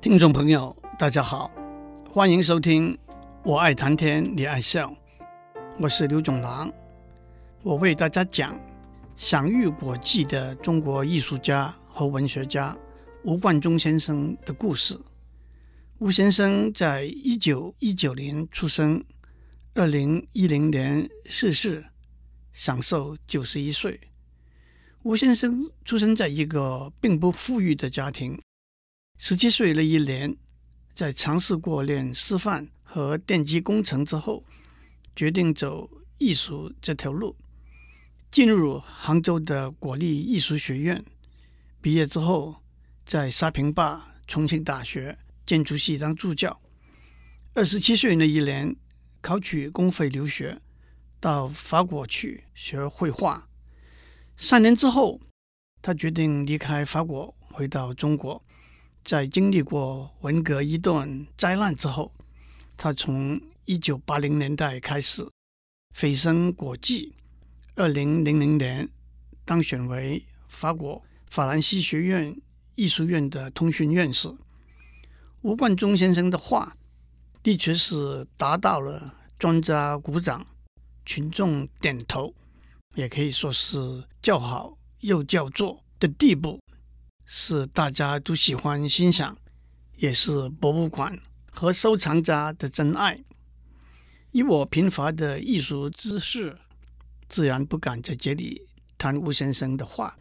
听众朋友，大家好，欢迎收听《我爱谈天，你爱笑》，我是刘总郎。我为大家讲享誉国际的中国艺术家和文学家吴冠中先生的故事。吴先生在一九一九年出生，二零一零年逝世，享寿九十一岁。吴先生出生在一个并不富裕的家庭。十七岁那一年，在尝试过练师范和电机工程之后，决定走艺术这条路，进入杭州的国立艺术学院。毕业之后，在沙坪坝重庆大学建筑系当助教。二十七岁那一年，考取公费留学，到法国去学绘画。三年之后，他决定离开法国，回到中国。在经历过文革一段灾难之后，他从一九八零年代开始蜚声国际。二零零零年当选为法国法兰西学院艺术院的通讯院士。吴冠中先生的话的确是达到了专家鼓掌、群众点头，也可以说是叫好又叫座的地步。是大家都喜欢欣赏，也是博物馆和收藏家的真爱。以我贫乏的艺术知识，自然不敢在这里谈吴先生的画。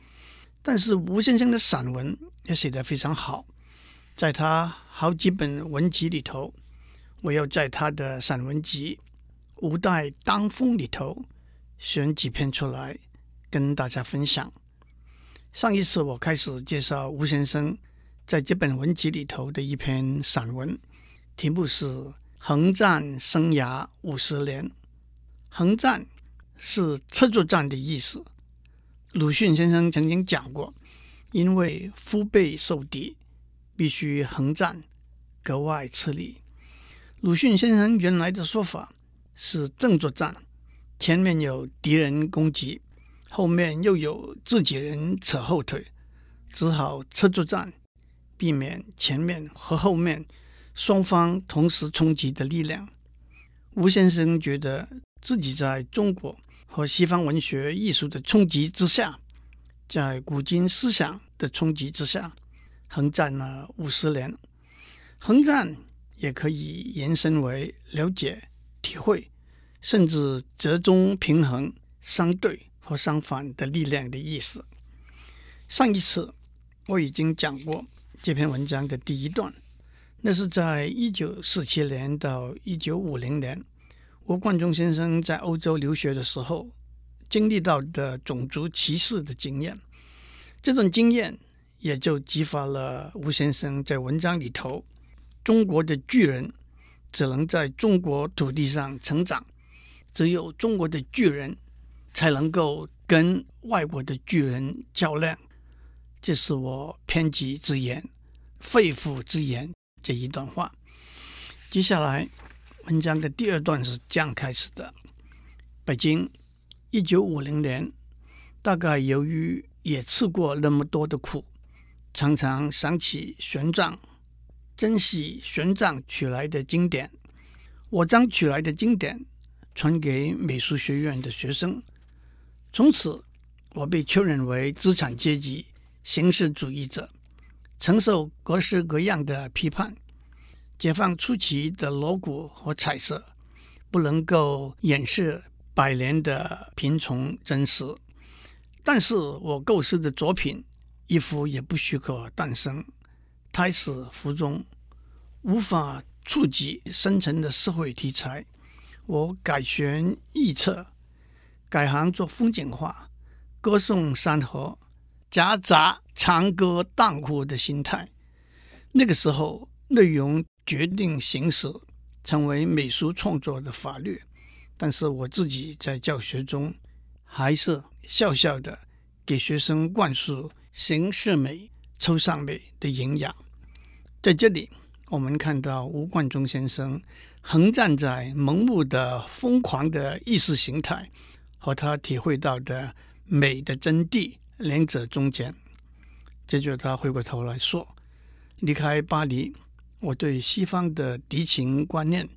但是吴先生的散文也写得非常好，在他好几本文集里头，我要在他的散文集《吴带当风》里头选几篇出来跟大家分享。上一次我开始介绍吴先生在这本文集里头的一篇散文，题目是《横战生涯五十年》。横战是车作战的意思。鲁迅先生曾经讲过，因为腹背受敌，必须横战，格外吃力。鲁迅先生原来的说法是正作战，前面有敌人攻击。后面又有自己人扯后腿，只好车作战，避免前面和后面双方同时冲击的力量。吴先生觉得自己在中国和西方文学艺术的冲击之下，在古今思想的冲击之下，横战了五十年。横战也可以延伸为了解、体会，甚至折中平衡、相对。和相反的力量的意思。上一次我已经讲过这篇文章的第一段，那是在一九四七年到一九五零年，吴冠中先生在欧洲留学的时候经历到的种族歧视的经验。这种经验也就激发了吴先生在文章里头：“中国的巨人只能在中国土地上成长，只有中国的巨人。”才能够跟外国的巨人较量，这是我偏激之言、肺腑之言这一段话。接下来文章的第二段是这样开始的：北京，一九五零年，大概由于也吃过那么多的苦，常常想起玄奘，珍惜玄奘取来的经典，我将取来的经典传给美术学院的学生。从此，我被确认为资产阶级、形式主义者，承受各式各样的批判。解放初期的锣鼓和彩色，不能够掩饰百年的贫穷真实。但是我构思的作品，一幅也不许可诞生。胎死腹中，无法触及深层的社会题材。我改弦易辙。改行做风景画，歌颂山河，夹杂长歌当哭的心态。那个时候，内容决定形式，成为美术创作的法律。但是我自己在教学中，还是笑笑的给学生灌输形式美、抽象美的营养。在这里，我们看到吴冠中先生横站在盲目的疯狂的意识形态。和他体会到的美的真谛，两者中间，接着他回过头来说：离开巴黎，我对西方的敌情观念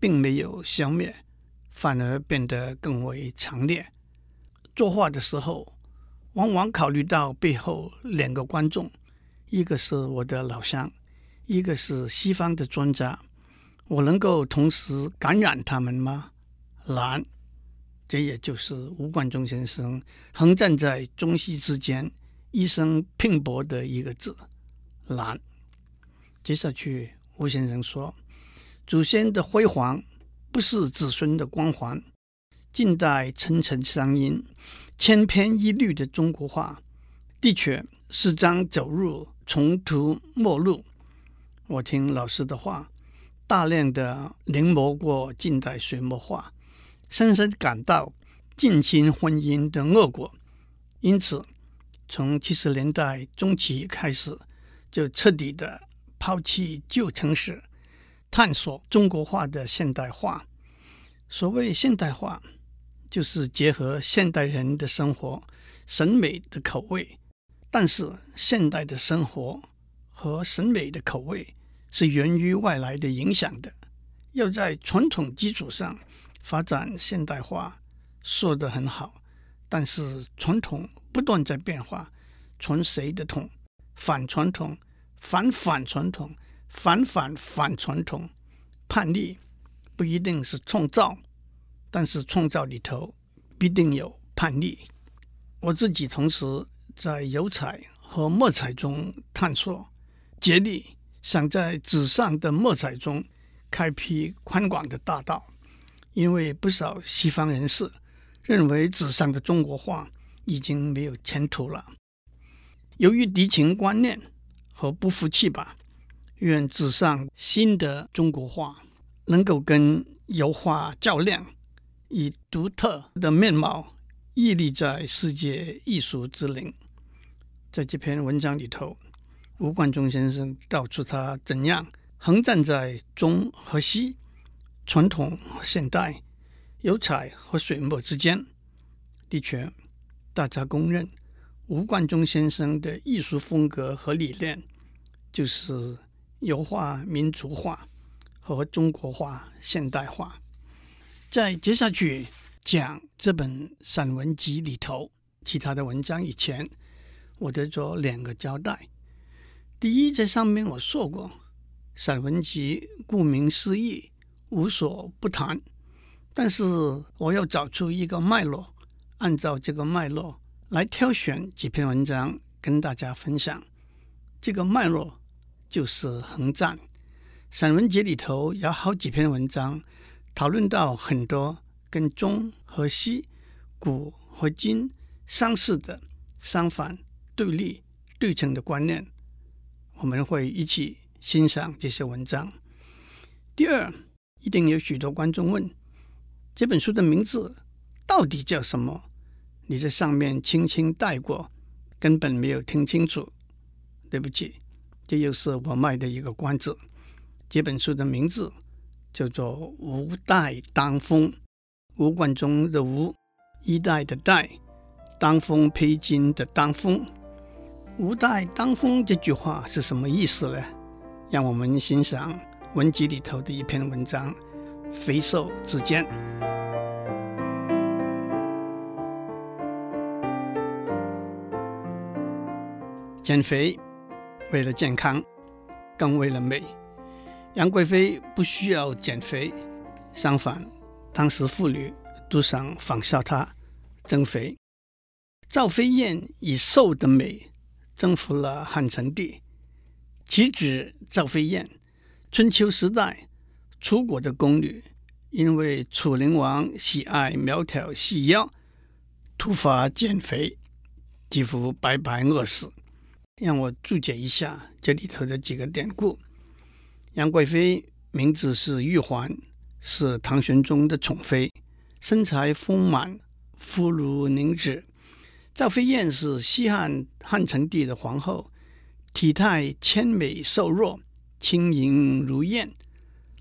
并没有消灭，反而变得更为强烈。作画的时候，往往考虑到背后两个观众，一个是我的老乡，一个是西方的专家。我能够同时感染他们吗？难。这也就是吴冠中先生横站在中西之间，一生拼搏的一个字——难。接下去，吴先生说：“祖先的辉煌不是子孙的光环。近代层层相因、千篇一律的中国画，的确是将走入穷途末路。我听老师的话，大量的临摹过近代水墨画。”深深感到近亲婚姻的恶果，因此从七十年代中期开始，就彻底的抛弃旧城市，探索中国化的现代化。所谓现代化，就是结合现代人的生活审美的口味。但是现代的生活和审美的口味是源于外来的影响的，要在传统基础上。发展现代化说得很好，但是传统不断在变化，传谁的统？反传统，反反传统，反反反传统。叛逆不一定是创造，但是创造里头必定有叛逆。我自己同时在油彩和墨彩中探索，竭力想在纸上的墨彩中开辟宽广的大道。因为不少西方人士认为纸上的中国画已经没有前途了，由于敌情观念和不服气吧，愿纸上新的中国画能够跟油画较量，以独特的面貌屹立在世界艺术之林。在这篇文章里头，吴冠中先生道出他怎样横站在中和西。传统和现代、油彩和水墨之间，的确，大家公认吴冠中先生的艺术风格和理念就是油画民族化和中国画现代化。在接下去讲这本散文集里头其他的文章以前，我得做两个交代。第一，在上面我说过，散文集顾名思义。无所不谈，但是我要找出一个脉络，按照这个脉络来挑选几篇文章跟大家分享。这个脉络就是横站。散文集里头有好几篇文章，讨论到很多跟中和西、古和今相似的、相反、对立、对称的观念。我们会一起欣赏这些文章。第二。一定有许多观众问：这本书的名字到底叫什么？你在上面轻轻带过，根本没有听清楚。对不起，这又是我卖的一个关子。这本书的名字叫做《吴代当风》，吴冠中的吴，一代的代，当风披荆的当风。吴代当风这句话是什么意思呢？让我们欣赏。文集里头的一篇文章，《肥瘦之间》。减肥为了健康，更为了美。杨贵妃不需要减肥，相反，当时妇女都想仿效她增肥。赵飞燕以瘦的美征服了汉成帝，岂止赵飞燕？春秋时代，楚国的宫女因为楚灵王喜爱苗条细腰，突发减肥，几乎白白饿死。让我注解一下这里头的几个典故。杨贵妃名字是玉环，是唐玄宗的宠妃，身材丰满，肤如凝脂。赵飞燕是西汉汉成帝的皇后，体态纤美瘦弱。轻盈如燕，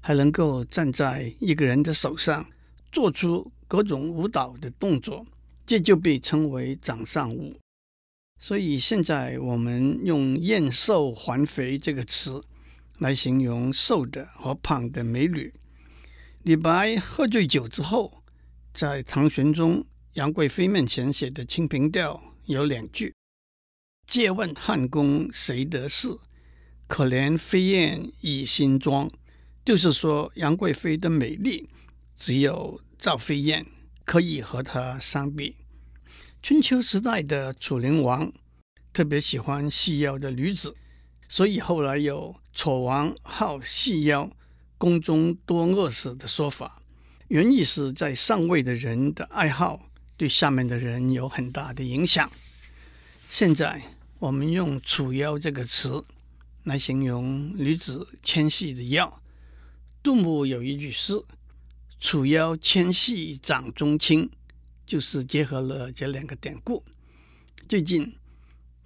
还能够站在一个人的手上，做出各种舞蹈的动作，这就被称为掌上舞。所以现在我们用“燕瘦还肥”这个词来形容瘦的和胖的美女。李白喝醉酒之后，在唐玄宗杨贵妃面前写的《清平调》有两句：“借问汉宫谁得势？可怜飞燕倚新妆。”就是说杨贵妃的美丽，只有赵飞燕可以和她相比。春秋时代的楚灵王特别喜欢细腰的女子。所以后来有“楚王好细腰，宫中多饿死”的说法，原意是在上位的人的爱好对下面的人有很大的影响。现在我们用“楚腰”这个词来形容女子纤细的腰。杜牧有一句诗：“楚腰纤细掌中轻”，就是结合了这两个典故。最近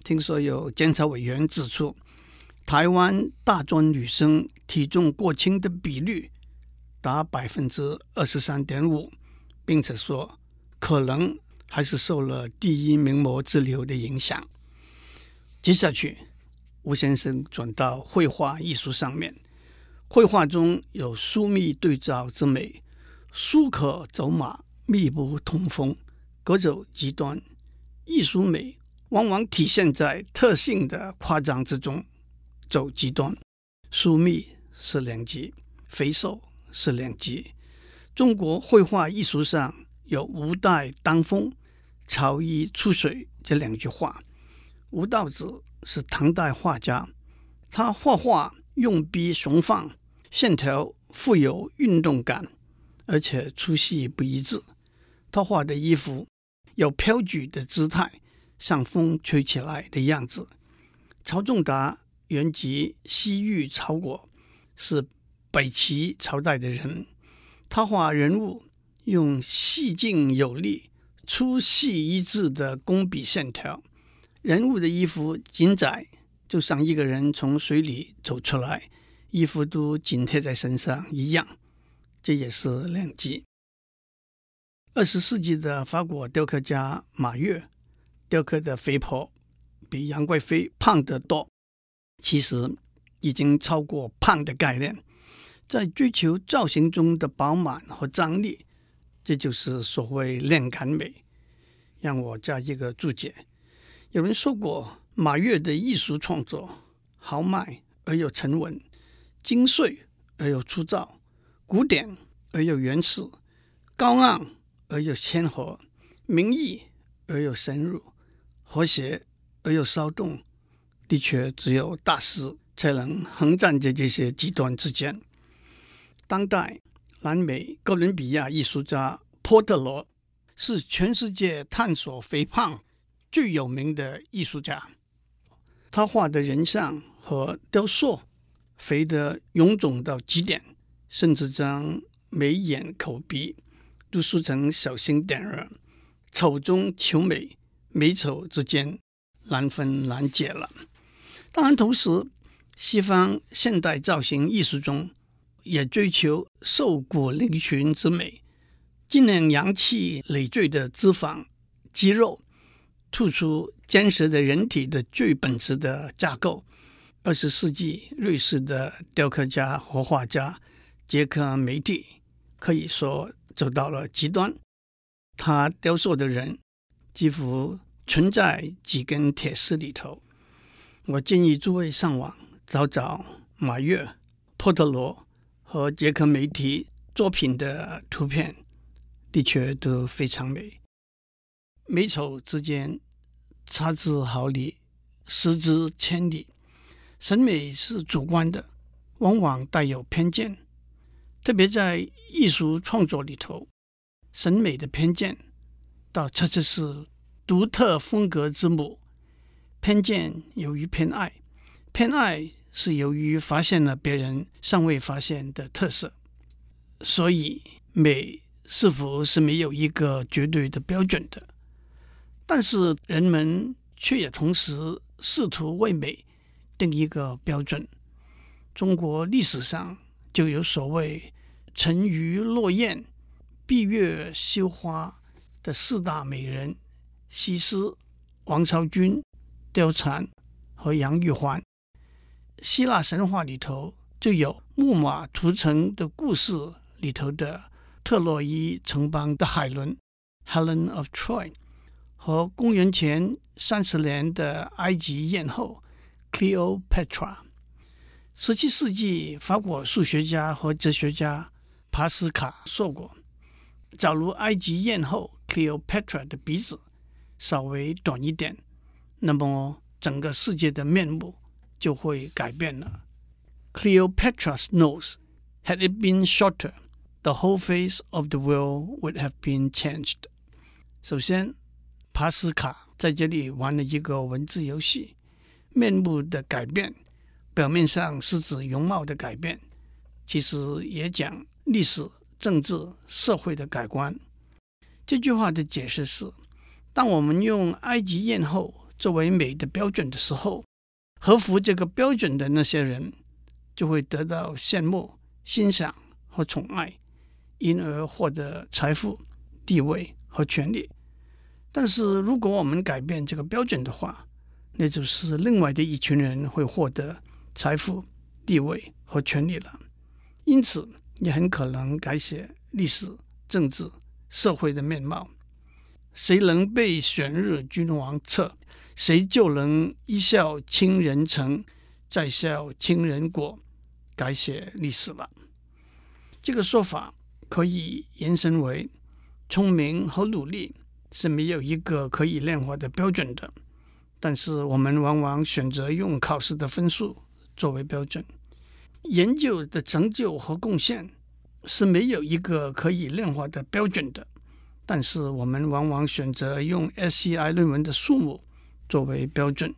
听说有监察委员指出，台湾大专女生体重过轻的比率达百分之二十三点五，并且说可能还是受了第一名模之流的影响。接下去，吴先生转到绘画艺术上面，绘画中有疏密对照之美，疏可走马，密不通风，各走极端。艺术美往往体现在特性的夸张之中。走极端，疏密是两极，肥瘦是两极。中国绘画艺术上有“吴带当风，朝衣出水”这两句话。吴道子是唐代画家，他画画用笔雄放，线条富有运动感，而且粗细不一致。他画的衣服有飘举的姿态，像风吹起来的样子。曹仲达。原籍西域曹国，是北齐朝代的人。他画人物用细劲有力、粗细一致的工笔线条，人物的衣服紧窄，就像一个人从水里走出来，衣服都紧贴在身上一样。这也是两极。二十世纪的法国雕刻家马跃雕刻的肥婆，比杨贵妃胖得多。其实已经超过胖的概念，在追求造型中的饱满和张力，这就是所谓量感美。让我加一个注解：有人说过，马跃的艺术创作豪迈而又沉稳，精粹而又粗糙，古典而又原始，高昂而又谦和，明意而又深入，和谐而又骚动。的确，只有大师才能横站在这些极端之间。当代南美哥伦比亚艺术家波特罗是全世界探索肥胖最有名的艺术家。他画的人像和雕塑肥得臃肿到极点，甚至将眉眼口鼻都塑成小星点儿，丑中求美，美丑之间难分难解了。当然，同时，西方现代造型艺术中也追求瘦骨嶙峋之美，尽量扬弃累赘的脂肪、肌肉，突出坚实的人体的最本质的架构。二十世纪瑞士的雕刻家和画家杰克梅蒂可以说走到了极端，他雕塑的人几乎存在几根铁丝里头。我建议诸位上网找找马跃、波特罗和杰克梅蒂作品的图片，的确都非常美。美丑之间差之毫厘，失之千里。审美是主观的，往往带有偏见，特别在艺术创作里头，审美的偏见倒恰恰是独特风格之母。偏见由于偏爱，偏爱是由于发现了别人尚未发现的特色，所以美是否是没有一个绝对的标准的？但是人们却也同时试图为美定一个标准。中国历史上就有所谓“沉鱼落雁，闭月羞花”的四大美人：西施、王昭君。貂蝉和杨玉环，希腊神话里头就有《木马屠城》的故事里头的特洛伊城邦的海伦 （Helen of Troy） 和公元前三十年的埃及艳后 Cleopatra。十七世纪法国数学家和哲学家帕斯卡说过：“假如埃及艳后 Cleopatra 的鼻子稍微短一点，那么整个世界的面目就会改变了。” Cleopatra's nose, had it been shorter, the whole face of the world would have been changed. 首先，帕斯卡在这里玩了一个文字游戏，面目的改变，表面上是指容貌的改变，其实也讲历史、政治、社会的改观。这句话的解释是：当我们用埃及艳后作为美的标准的时候，合乎这个标准的那些人。就会得到羡慕、欣赏和宠爱，因而获得财富、地位和权力。但是，如果我们改变这个标准的话，那就是另外的一群人会获得财富、地位和权利了。因此，也很可能改写历史、政治、社会的面貌。谁能被选入君王册，谁就能一笑倾人城，再笑倾人国。改写历史了。这个说法可以延伸为：聪明和努力是没有一个可以量化的标准的，但是我们往往选择用考试的分数作为标准。研究的成就和贡献是没有一个可以量化的标准的，但是我们往往选择用 SCI 论文的数目作为标准。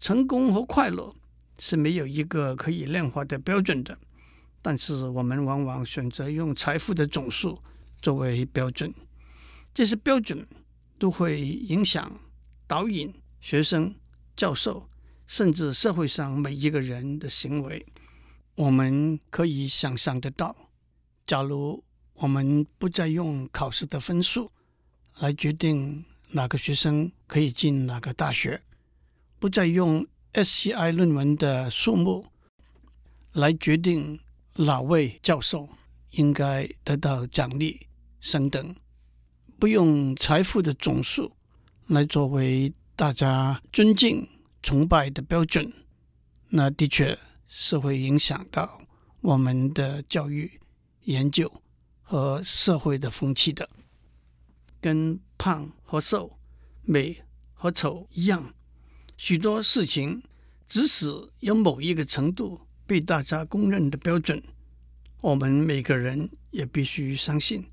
成功和快乐。是没有一个可以量化的标准的，但是我们往往选择用财富的总数作为标准。这些标准都会影响导引、学生、教授，甚至社会上每一个人的行为。我们可以想象得到，假如我们不再用考试的分数来决定哪个学生可以进哪个大学，不再用 SCI 论文的数目来决定哪位教授应该得到奖励升等，不用财富的总数来作为大家尊敬崇拜的标准，那的确是会影响到我们的教育、研究和社会的风气的。跟胖和瘦、美和丑一样。许多事情，即使有某一个程度被大家公认的标准，我们每个人也必须相信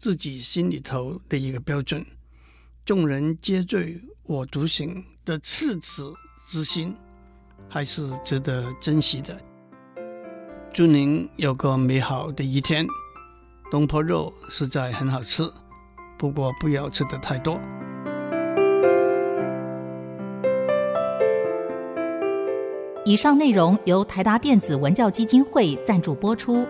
自己心里头的一个标准。众人皆醉我独醒的赤子之心，还是值得珍惜的。祝您有个美好的一天。东坡肉实在很好吃，不过不要吃得太多。以上内容由台达电子文教基金会赞助播出。